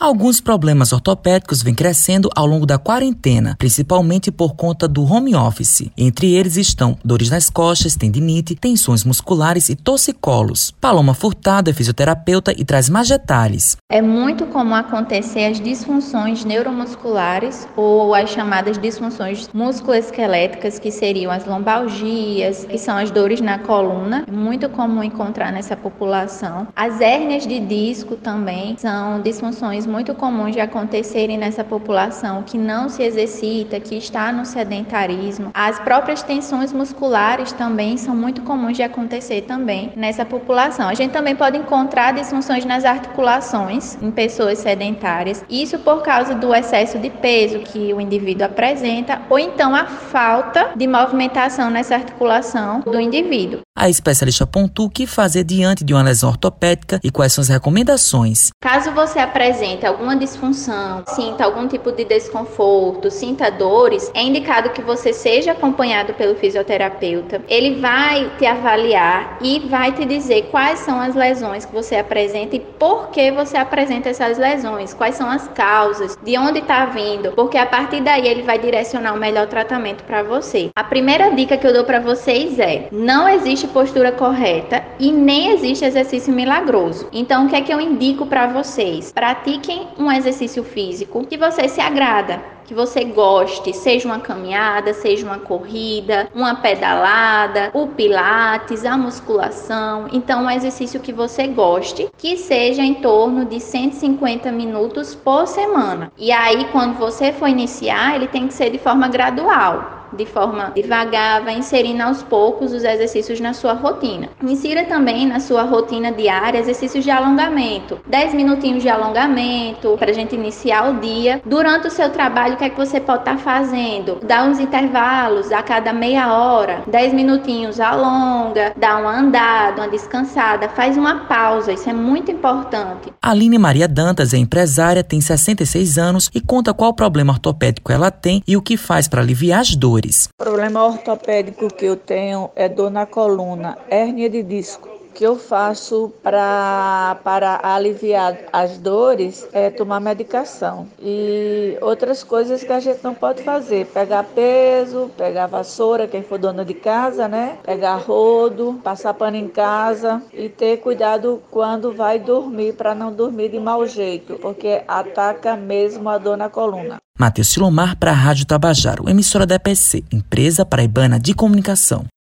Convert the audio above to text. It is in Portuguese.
Alguns problemas ortopédicos vêm crescendo ao longo da quarentena, principalmente por conta do home office. Entre eles estão dores nas costas, tendinite, tensões musculares e torcicolos. Paloma Furtado é fisioterapeuta e traz mais detalhes. É muito comum acontecer as disfunções neuromusculares ou as chamadas disfunções musculoesqueléticas, que seriam as lombalgias, que são as dores na coluna. É muito comum encontrar nessa população. As hérnias de disco também são disfunções muito comuns de acontecerem nessa população que não se exercita, que está no sedentarismo. As próprias tensões musculares também são muito comuns de acontecer também nessa população. A gente também pode encontrar disfunções nas articulações em pessoas sedentárias, isso por causa do excesso de peso que o indivíduo apresenta ou então a falta de movimentação nessa articulação do indivíduo. A especialista pontua o que fazer diante de uma lesão ortopédica e quais são as recomendações. Caso você apresente alguma disfunção, sinta algum tipo de desconforto, sinta dores, é indicado que você seja acompanhado pelo fisioterapeuta. Ele vai te avaliar e vai te dizer quais são as lesões que você apresenta e por que você apresenta essas lesões, quais são as causas, de onde está vindo, porque a partir daí ele vai direcionar o melhor tratamento para você. A primeira dica que eu dou para vocês é: não existe postura correta e nem existe exercício milagroso. Então, o que é que eu indico para vocês? Pratiquem um exercício físico que você se agrada, que você goste, seja uma caminhada, seja uma corrida, uma pedalada, o pilates, a musculação. Então, um exercício que você goste, que seja em torno de 150 minutos por semana. E aí, quando você for iniciar, ele tem que ser de forma gradual de forma devagar, vai inserindo aos poucos os exercícios na sua rotina. Insira também na sua rotina diária exercícios de alongamento, 10 minutinhos de alongamento para a gente iniciar o dia. Durante o seu trabalho, o que é que você pode estar tá fazendo? Dá uns intervalos a cada meia hora, 10 minutinhos alonga, dá uma andada, uma descansada, faz uma pausa, isso é muito importante. Aline Maria Dantas é empresária, tem 66 anos e conta qual problema ortopédico ela tem e o que faz para aliviar as dores dores. O problema ortopédico que eu tenho é dor na coluna, hérnia de disco. Que eu faço pra, para aliviar as dores é tomar medicação. E outras coisas que a gente não pode fazer: pegar peso, pegar vassoura, quem for dona de casa, né? Pegar rodo, passar pano em casa e ter cuidado quando vai dormir, para não dormir de mau jeito, porque ataca mesmo a dor na coluna. Matheus Silomar para a Rádio Tabajaro, emissora da EPC, empresa paraibana de comunicação.